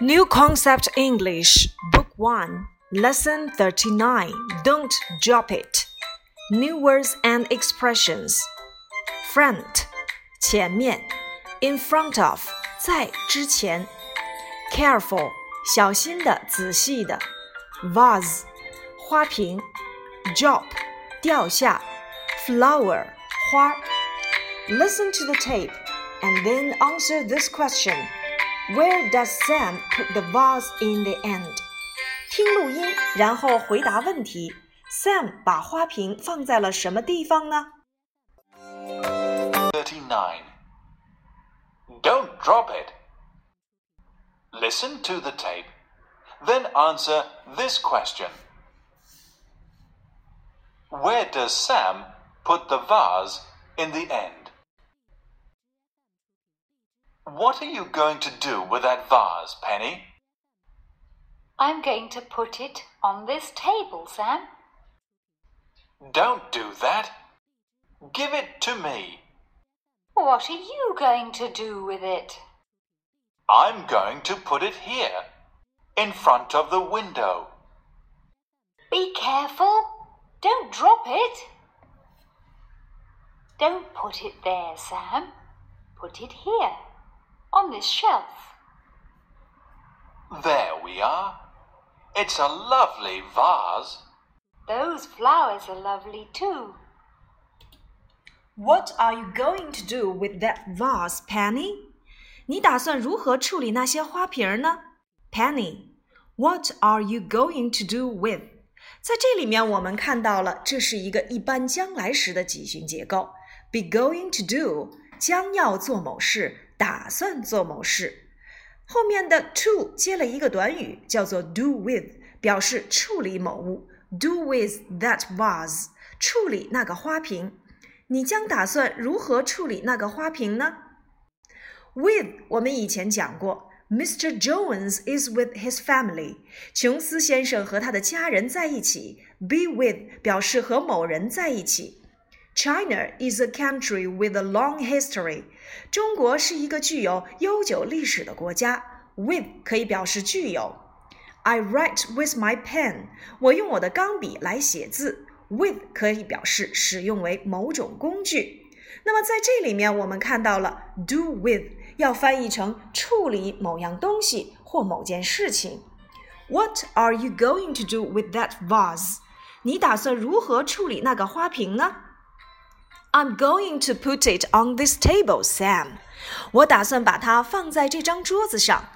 New Concept English, Book 1, Lesson 39. Don't drop it. New words and expressions. Front, 前面. In front of, 在之前. Careful, 小心的，仔细的. Vase, 花瓶. Drop, 掉下. Flower, 花. Listen to the tape and then answer this question. Where does Sam put the vase in the end? 听录音，然后回答问题。Sam 把花瓶放在了什么地方呢39. Don't drop it. Listen to the tape, then answer this question. Where does Sam put the vase in the end? What are you going to do with that vase, Penny? I'm going to put it on this table, Sam. Don't do that. Give it to me. What are you going to do with it? I'm going to put it here, in front of the window. Be careful. Don't drop it. Don't put it there, Sam. Put it here, on this shelf. There we are. It's a lovely vase. Those flowers are lovely too. What are you going to do with that vase, Penny? 你打算如何处理那些花瓶呢？Penny, what are you going to do with? 在这里面，我们看到了这是一个一般将来时的集训结构。Be going to do 将要做某事， 打算做某事。后面的 to 接了一个短语，叫做 do with，表示处理某物。Do with that vase，处理那个花瓶。你将打算如何处理那个花瓶呢？With 我们以前讲过，Mr. Jones is with his family。琼斯先生和他的家人在一起。Be with 表示和某人在一起。China is a country with a long history。中国是一个具有悠久历史的国家。With 可以表示具有。I write with my pen。我用我的钢笔来写字。with 可以表示使用为某种工具。那么在这里面，我们看到了 do with 要翻译成处理某样东西或某件事情。What are you going to do with that vase？你打算如何处理那个花瓶呢 ？I'm going to put it on this table, Sam。我打算把它放在这张桌子上。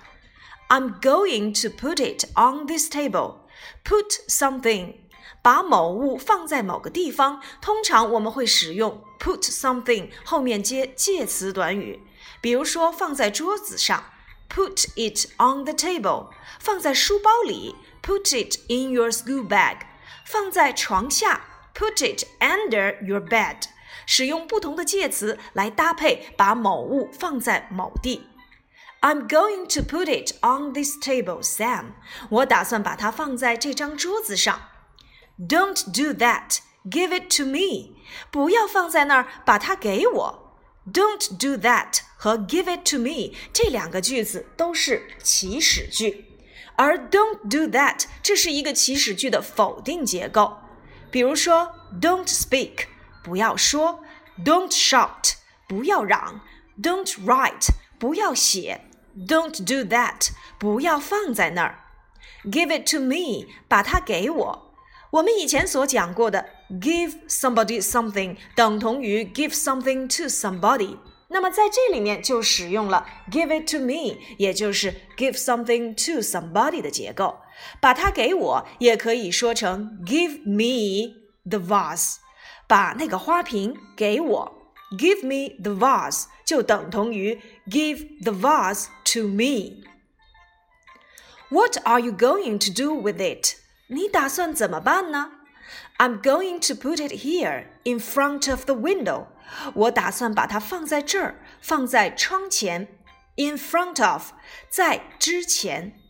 I'm going to put it on this table. Put something 把某物放在某个地方，通常我们会使用 put something 后面接介词短语。比如说，放在桌子上，put it on the table；放在书包里，put it in your school bag；放在床下，put it under your bed。 使用不同的介词来搭配，把某物放在某地。I'm going to put it on this table, Sam。我打算把它放在这张桌子上。Don't do that. Give it to me. 不要放在那儿，把它给我。Don't do that 和 give it to me 这两个句子都是祈使句，而 don't do that 这是一个祈使句的否定结构。比如说，Don't speak 不要说，Don't shout 不要嚷，Don't write 不要写，Don't do that 不要放在那儿。Give it to me 把它给我。我们以前所讲过的 give somebody something 等同于 give something to somebody，那么在这里面就使用了 give it to me，也就是 give something to somebody 的结构。把它给我，也可以说成 give me the vase， 把那个花瓶给我。Give me the vase 就等同于 give the vase to me。What are you going to do with it? 你打算怎么办呢？I'm going to put it here in front of the window。我打算把它放在这儿，放在窗前。In front of，在之前。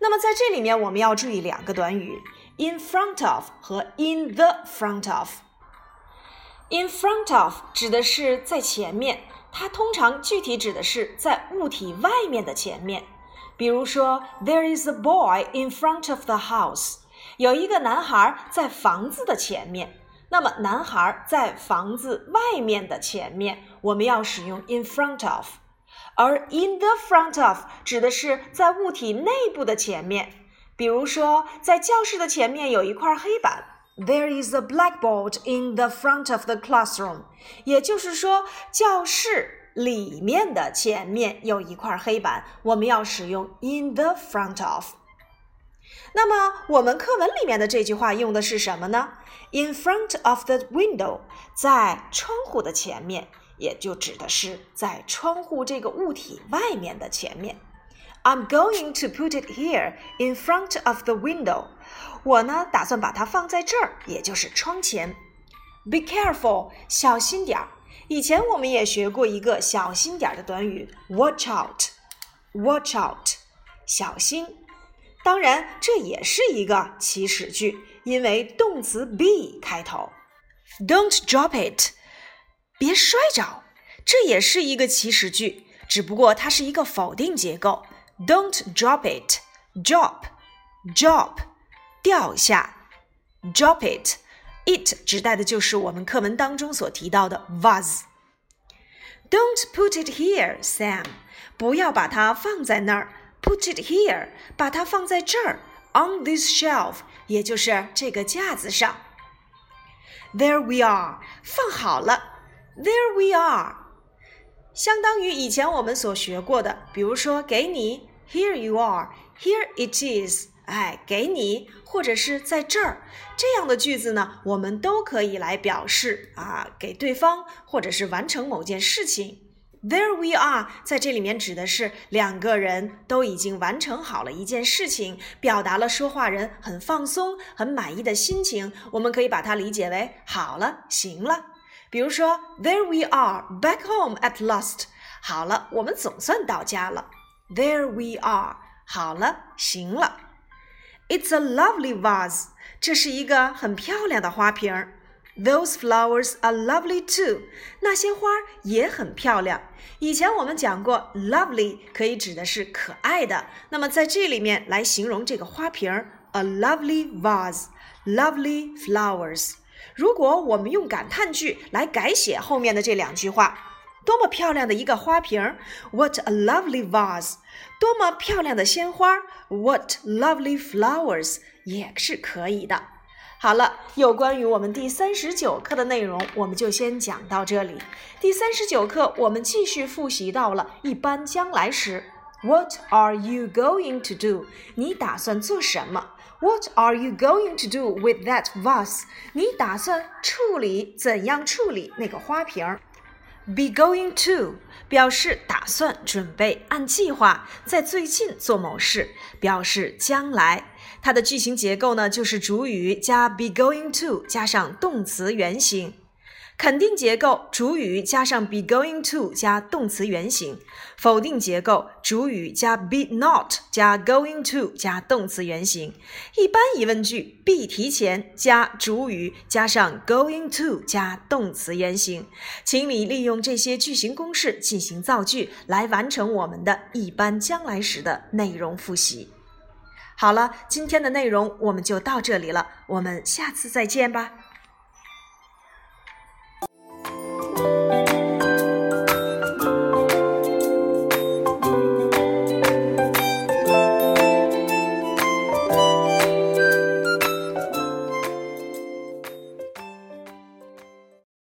那么在这里面，我们要注意两个短语：in front of 和 in the front of。 In front of 指的是在前面，它通常具体指的是在物体外面的前面。比如说，There is a boy in front of the house。有一个男孩在房子的前面。那么，男孩在房子外面的前面，我们要使用 in front of。而 in the front of 指的是在物体内部的前面。比如说，在教室的前面有一块黑板。There is a blackboard in the front of the classroom。也就是说，教室里面的前面有一块黑板，我们要使用 in the front of。那么，我们课文里面的这句话用的是什么呢？In front of the window，在窗户的前面，也就指的是在窗户这个物体外面的前面。I'm going to put it here in front of the window。我呢，打算把它放在这儿，也就是窗前。Be careful，小心点儿。以前我们也学过一个小心点儿的短语，watch out，watch out，小心。当然，这也是一个祈使句，因为动词 be 开头。Don't drop it，别摔着。这也是一个祈使句，只不过它是一个否定结构。 Don't drop it，drop，drop，掉下。Drop it，it 指代的就是我们课文当中所提到的 vase。Don't put it here，Sam，不要把它放在那儿。Put it here，把它放在这儿，on this shelf，也就是这个架子上。There we are，放好了。There we are，相当于以前我们所学过的，比如说给你 ，Here you are，Here it is，哎，给你，或者是在这儿，这样的句子呢，我们都可以来表示啊，给对方或者是完成某件事情。There we are，在这里面指的是两个人都已经完成好了一件事情，表达了说话人很放松、很满意的心情。我们可以把它理解为好了，行了。比如说，There we are back home at last。好了，我们总算到家了。There we are，好了，行了。It's a lovely vase，这是一个很漂亮的花瓶儿。Those flowers are lovely too。那些花也很漂亮。以前我们讲过，lovely 可以指的是可爱的。那么在这里面来形容这个花瓶儿，a lovely vase，lovely flowers。如果我们用感叹句来改写后面的这两句话，多么漂亮的一个花瓶，What a lovely vase！多么漂亮的鲜花，What lovely flowers！也是可以的。好了，有关于我们第三十九课的内容，我们就先讲到这里。第三十九课，我们继续复习到了一般将来时。What are you going to do？你打算做什么？What are you going to do with that vase？你打算处理怎样处理那个花瓶？Be going to 表示打算、准备、按计划在最近做某事，表示将来。它的句型结构呢，就是主语加 be going to 加上动词原形。肯定结构，主语加上 be going to 加动词原形。否定结构，主语加 be not 加 going to 加动词原形。一般疑问句，be 提前加主语加上 going to 加动词原形。请你利用这些句型公式进行造句，来完成我们的一般将来时的内容复习。好了，今天的内容我们就到这里了，我们下次再见吧。